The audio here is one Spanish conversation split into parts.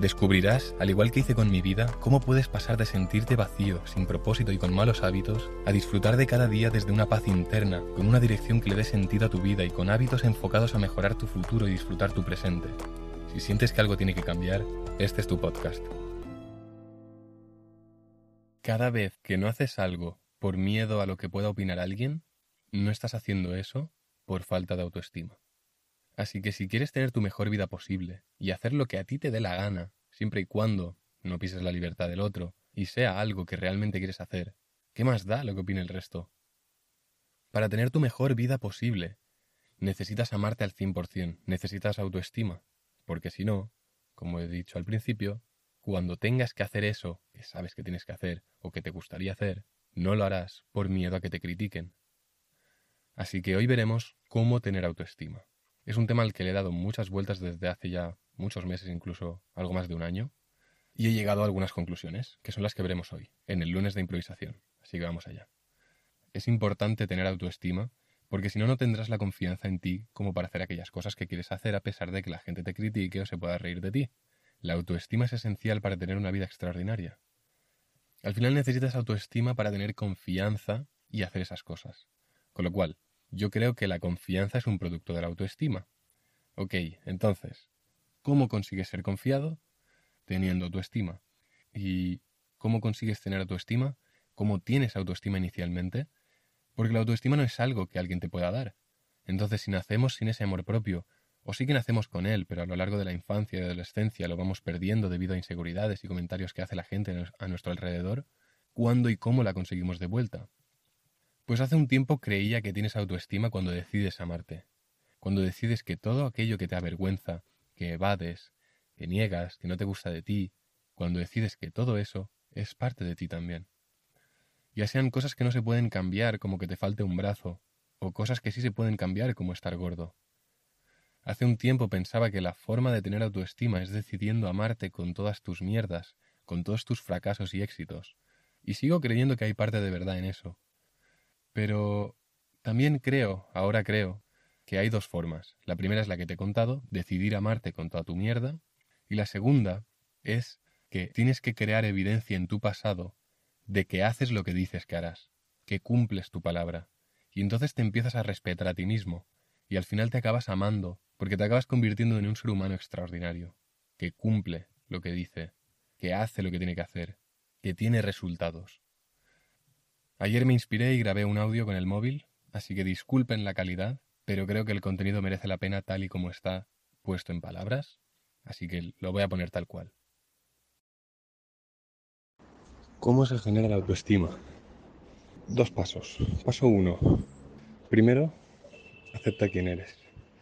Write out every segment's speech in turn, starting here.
Descubrirás, al igual que hice con mi vida, cómo puedes pasar de sentirte vacío, sin propósito y con malos hábitos, a disfrutar de cada día desde una paz interna, con una dirección que le dé sentido a tu vida y con hábitos enfocados a mejorar tu futuro y disfrutar tu presente. Si sientes que algo tiene que cambiar, este es tu podcast. Cada vez que no haces algo por miedo a lo que pueda opinar alguien, no estás haciendo eso por falta de autoestima. Así que si quieres tener tu mejor vida posible y hacer lo que a ti te dé la gana, siempre y cuando no pises la libertad del otro y sea algo que realmente quieres hacer, ¿qué más da lo que opine el resto? Para tener tu mejor vida posible, necesitas amarte al 100%, necesitas autoestima, porque si no, como he dicho al principio, cuando tengas que hacer eso que sabes que tienes que hacer o que te gustaría hacer, no lo harás por miedo a que te critiquen. Así que hoy veremos cómo tener autoestima. Es un tema al que le he dado muchas vueltas desde hace ya muchos meses, incluso algo más de un año, y he llegado a algunas conclusiones, que son las que veremos hoy, en el lunes de improvisación. Así que vamos allá. Es importante tener autoestima, porque si no, no tendrás la confianza en ti como para hacer aquellas cosas que quieres hacer a pesar de que la gente te critique o se pueda reír de ti. La autoestima es esencial para tener una vida extraordinaria. Al final necesitas autoestima para tener confianza y hacer esas cosas. Con lo cual, yo creo que la confianza es un producto de la autoestima. Ok, entonces, ¿cómo consigues ser confiado? Teniendo autoestima. ¿Y cómo consigues tener autoestima? ¿Cómo tienes autoestima inicialmente? Porque la autoestima no es algo que alguien te pueda dar. Entonces, si nacemos sin ese amor propio, o sí que nacemos con él, pero a lo largo de la infancia y adolescencia lo vamos perdiendo debido a inseguridades y comentarios que hace la gente a nuestro alrededor, ¿cuándo y cómo la conseguimos de vuelta? Pues hace un tiempo creía que tienes autoestima cuando decides amarte, cuando decides que todo aquello que te avergüenza, que evades, que niegas, que no te gusta de ti, cuando decides que todo eso es parte de ti también. Ya sean cosas que no se pueden cambiar como que te falte un brazo, o cosas que sí se pueden cambiar como estar gordo. Hace un tiempo pensaba que la forma de tener autoestima es decidiendo amarte con todas tus mierdas, con todos tus fracasos y éxitos, y sigo creyendo que hay parte de verdad en eso. Pero también creo, ahora creo, que hay dos formas. La primera es la que te he contado, decidir amarte con toda tu mierda. Y la segunda es que tienes que crear evidencia en tu pasado de que haces lo que dices que harás, que cumples tu palabra. Y entonces te empiezas a respetar a ti mismo. Y al final te acabas amando, porque te acabas convirtiendo en un ser humano extraordinario, que cumple lo que dice, que hace lo que tiene que hacer, que tiene resultados. Ayer me inspiré y grabé un audio con el móvil, así que disculpen la calidad, pero creo que el contenido merece la pena tal y como está puesto en palabras, así que lo voy a poner tal cual. ¿Cómo se genera la autoestima? Dos pasos. Paso uno. Primero, acepta quién eres.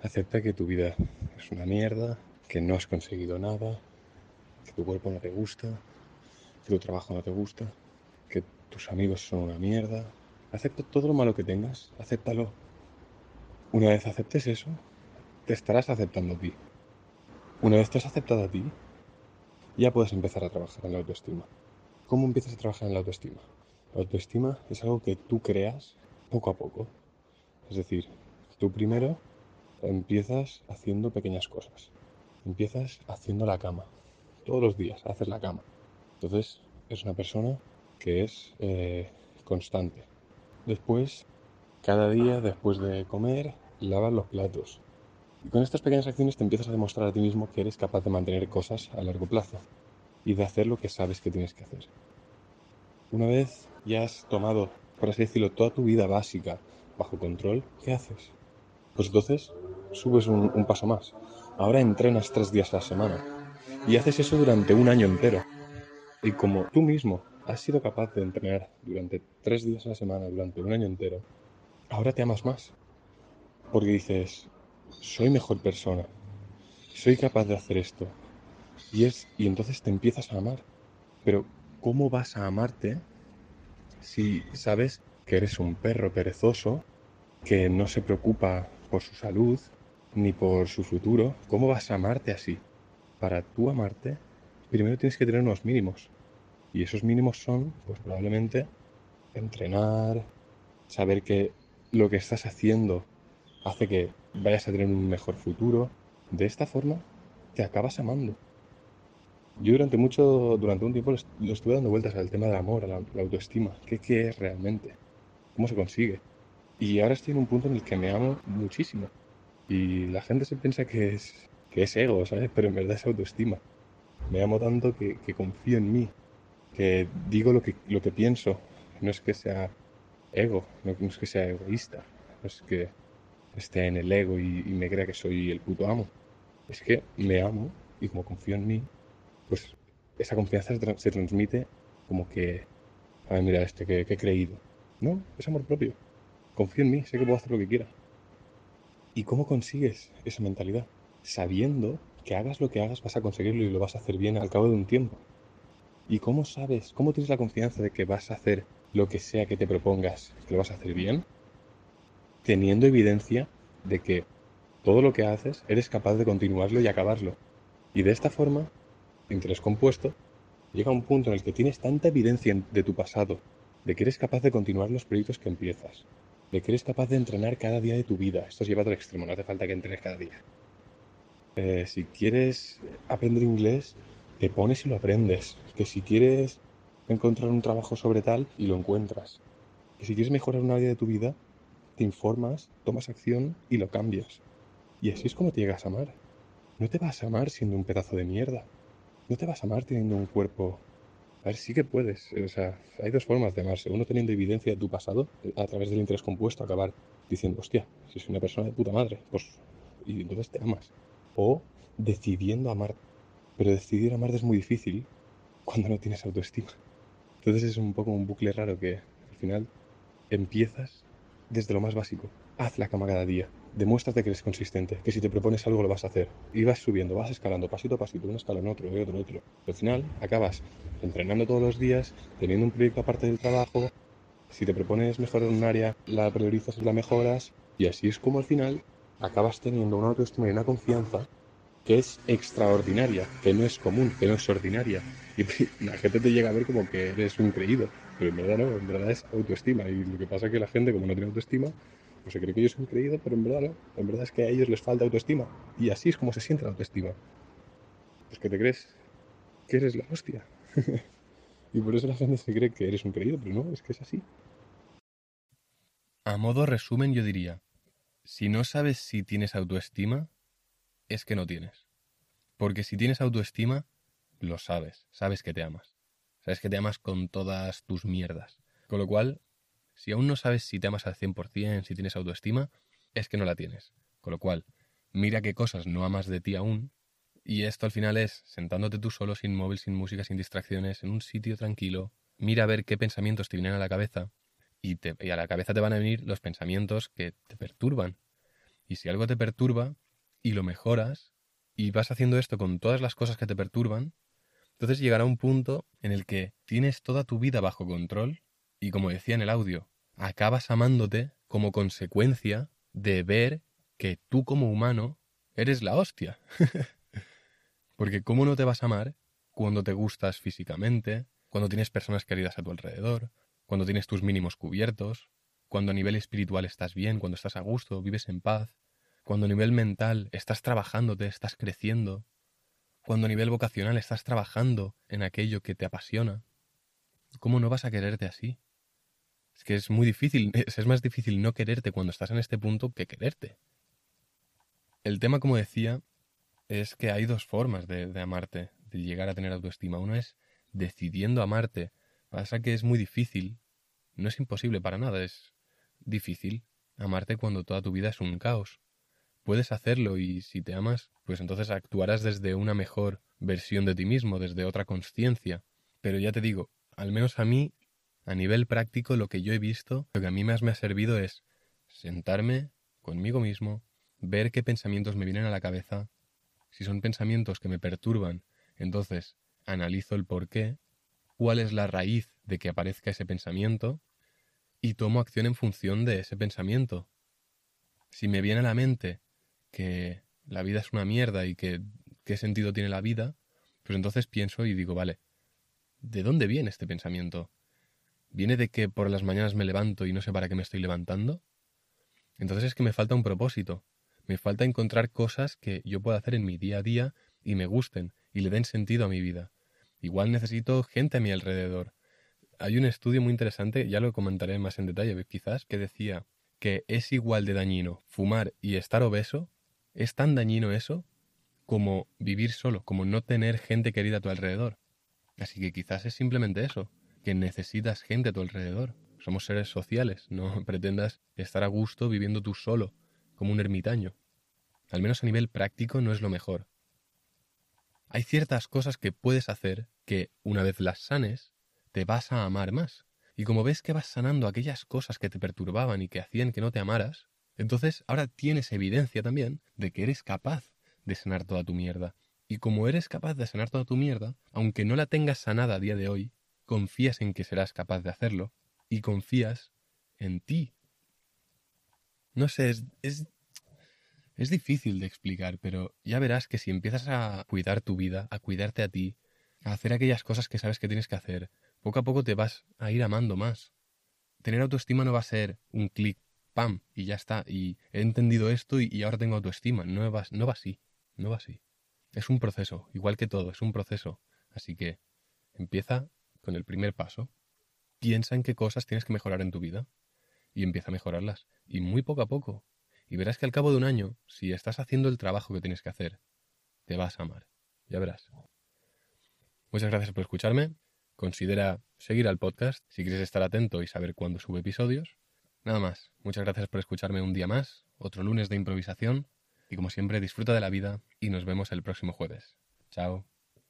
Acepta que tu vida es una mierda, que no has conseguido nada, que tu cuerpo no te gusta, que tu trabajo no te gusta, tus amigos son una mierda. Acepta todo lo malo que tengas, acéptalo. Una vez aceptes eso, te estarás aceptando a ti. Una vez te has aceptado a ti, ya puedes empezar a trabajar en la autoestima. ¿Cómo empiezas a trabajar en la autoestima? La autoestima es algo que tú creas poco a poco. Es decir, tú primero empiezas haciendo pequeñas cosas. Empiezas haciendo la cama. Todos los días haces la cama. Entonces, es una persona que es eh, constante. Después, cada día después de comer, lavas los platos. Y con estas pequeñas acciones te empiezas a demostrar a ti mismo que eres capaz de mantener cosas a largo plazo y de hacer lo que sabes que tienes que hacer. Una vez ya has tomado, por así decirlo, toda tu vida básica bajo control, ¿qué haces? Pues entonces subes un, un paso más. Ahora entrenas tres días a la semana y haces eso durante un año entero. Y como tú mismo has sido capaz de entrenar durante tres días a la semana, durante un año entero, ahora te amas más. Porque dices, soy mejor persona, soy capaz de hacer esto. Y, es, y entonces te empiezas a amar. Pero, ¿cómo vas a amarte si sabes que eres un perro perezoso, que no se preocupa por su salud, ni por su futuro, ¿cómo vas a amarte así? Para tú amarte, primero tienes que tener unos mínimos. Y esos mínimos son, pues probablemente, entrenar, saber que lo que estás haciendo hace que vayas a tener un mejor futuro. De esta forma, te acabas amando. Yo durante mucho, durante un tiempo lo estuve dando vueltas al tema del amor, a la, autoestima. ¿Qué, ¿Qué es realmente? ¿Cómo se consigue? Y ahora estoy en un punto en el que me amo muchísimo. Y la gente se piensa que es, que es ego, ¿sabes? Pero en verdad es autoestima. Me amo tanto que, que confío en mí, que digo lo que, lo que pienso. No es que sea ego, no, es que sea egoísta, no es que esté en el ego y, y me crea que soy el puto amo. Es que me amo y como confío en mí, pues esa confianza se, transmite como que, a ver, mira este, que, he creído. No, es amor propio. Confío en mí, sé que puedo hacer lo que quiera. ¿Y cómo consigues esa mentalidad? Sabiendo que hagas lo que hagas vas a conseguirlo y lo vas a hacer bien al cabo de un tiempo. ¿Y cómo sabes, cómo tienes la confianza de que vas a hacer lo que sea que te propongas, que lo vas a hacer bien? Teniendo evidencia de que todo lo que haces eres capaz de continuarlo y acabarlo. Y de esta forma interés compuesto, llega un punto en el que tienes tanta evidencia de tu pasado, de que eres capaz de continuar los proyectos que empiezas, de que eres capaz de entrenar cada día de tu vida. Esto es llevado al extremo, no hace falta que entrenes cada día. Eh, si quieres aprender inglés, te pones y lo aprendes. Que si quieres encontrar un trabajo sobre tal y lo encuentras. Que si quieres mejorar una área de tu vida, te informas, tomas acción y lo cambias. Y así es como te llegas a amar. No te vas a amar siendo un pedazo de mierda no te vas a amar teniendo un cuerpo. A ver, sí que puedes. O sea, hay dos formas de amarse. Uno teniendo evidencia de tu pasado, a través del interés compuesto, acabar diciendo, hostia, si soy una persona de puta madre, pues. Y entonces te amas. O decidiendo amar. Pero decidir amarte es muy difícil cuando no tienes autoestima. Entonces es un poco un bucle raro que al final empiezas desde lo más básico. Haz la cama cada día. Demuéstrate que eres consistente, que si te propones algo lo vas a hacer. Y vas subiendo, vas escalando pasito a pasito, un escalón, otro, y otro, otro. Al final acabas entrenando todos los días, teniendo un proyecto aparte del trabajo. Si te propones mejorar un área, la priorizas y la mejoras. Y así es como al final acabas teniendo una autoestima y una confianza que es extraordinaria, que no es común, que no es ordinaria. Y la gente te llega a ver como que eres un creído, pero en verdad no, en verdad es autoestima. Y lo que pasa es que la gente, como no tiene autoestima, pues se cree que yo soy creído, pero en verdad no. En verdad es que a ellos les falta autoestima. Y así es como se siente la autoestima. Pues que te crees que eres la hostia. y por eso la gente se cree que eres un creído, pero no, es que es así. A modo resumen yo diría, si no sabes si tienes autoestima, es que no tienes. Porque si tienes autoestima, lo sabes, sabes que te amas. Sabes que te amas con todas tus mierdas. Con lo cual, si aún no sabes si te amas al 100%, si tienes autoestima, es que no la tienes. Con lo cual, mira qué cosas no amas de ti aún. Y esto al final es sentándote tú solo, sin móvil, sin música, sin distracciones, en un sitio tranquilo. Mira a ver qué pensamientos te vienen a la cabeza. Y, y a la cabeza te van a venir los pensamientos que te perturban. Y si algo te perturba y lo mejoras, y vas haciendo esto con todas las cosas que te perturban, entonces llegará un punto en el que tienes toda tu vida bajo control y como decía en el audio, acabas amándote como consecuencia de ver que tú como humano eres la hostia. Porque ¿cómo no te vas a amar cuando te gustas físicamente, cuando tienes personas queridas a tu alrededor, cuando tienes tus mínimos cubiertos, cuando a nivel espiritual estás bien, cuando estás a gusto, vives en paz, cuando a nivel mental estás trabajándote, estás creciendo, cuando a nivel vocacional estás trabajando en aquello que te apasiona? ¿Cómo no vas a quererte así? Es que es muy difícil, es más difícil no quererte cuando estás en este punto que quererte. El tema, como decía, es que hay dos formas de, de amarte, de llegar a tener autoestima. Una es decidiendo amarte. Pasa que es muy difícil, no es imposible para nada, es difícil amarte cuando toda tu vida es un caos. Puedes hacerlo y si te amas, pues entonces actuarás desde una mejor versión de ti mismo, desde otra conciencia. Pero ya te digo, al menos a mí a nivel práctico, lo que yo he visto, lo que a mí más me ha servido es sentarme conmigo mismo, ver qué pensamientos me vienen a la cabeza. Si son pensamientos que me perturban, entonces analizo el por qué, cuál es la raíz de que aparezca ese pensamiento y tomo acción en función de ese pensamiento. Si me viene a la mente que la vida es una mierda y que qué sentido tiene la vida, pues entonces pienso y digo, vale, ¿de dónde viene este pensamiento? ¿Viene de que por las mañanas me levanto y no sé para qué me estoy levantando? Entonces es que me falta un propósito. Me falta encontrar cosas que yo pueda hacer en mi día a día y me gusten y le den sentido a mi vida. Igual necesito gente a mi alrededor. Hay un estudio muy interesante, ya lo comentaré más en detalle quizás, que decía que es igual de dañino fumar y estar obeso. Es tan dañino eso como vivir solo, como no tener gente querida a tu alrededor. Así que quizás es simplemente eso, que necesitas gente a tu alrededor. Somos seres sociales, no pretendas estar a gusto viviendo tú solo, como un ermitaño. Al menos a nivel práctico no es lo mejor. Hay ciertas cosas que puedes hacer que, una vez las sanes, te vas a amar más. Y como ves que vas sanando aquellas cosas que te perturbaban y que hacían que no te amaras, entonces ahora tienes evidencia también de que eres capaz de sanar toda tu mierda. Y como eres capaz de sanar toda tu mierda, aunque no la tengas sanada a día de hoy, confías en que serás capaz de hacerlo y confías en ti. No sé, es, es, es difícil de explicar, pero ya verás que si empiezas a cuidar tu vida, a cuidarte a ti, a hacer aquellas cosas que sabes que tienes que hacer, poco a poco te vas a ir amando más. Tener autoestima no va a ser un clic, pam, y ya está, y he entendido esto y, ahora tengo autoestima. No va, no va así, no va así. Es un proceso, igual que todo, es un proceso. Así que empieza con el primer paso, piensa en qué cosas tienes que mejorar en tu vida y empieza a mejorarlas. Y muy poco a poco. Y verás que al cabo de un año, si estás haciendo el trabajo que tienes que hacer, te vas a amar. Ya verás. Muchas gracias por escucharme. Considera seguir al podcast si quieres estar atento y saber cuándo sube episodios. Nada más. Muchas gracias por escucharme un día más, otro lunes de improvisación. Y como siempre, disfruta de la vida y nos vemos el próximo jueves. Chao.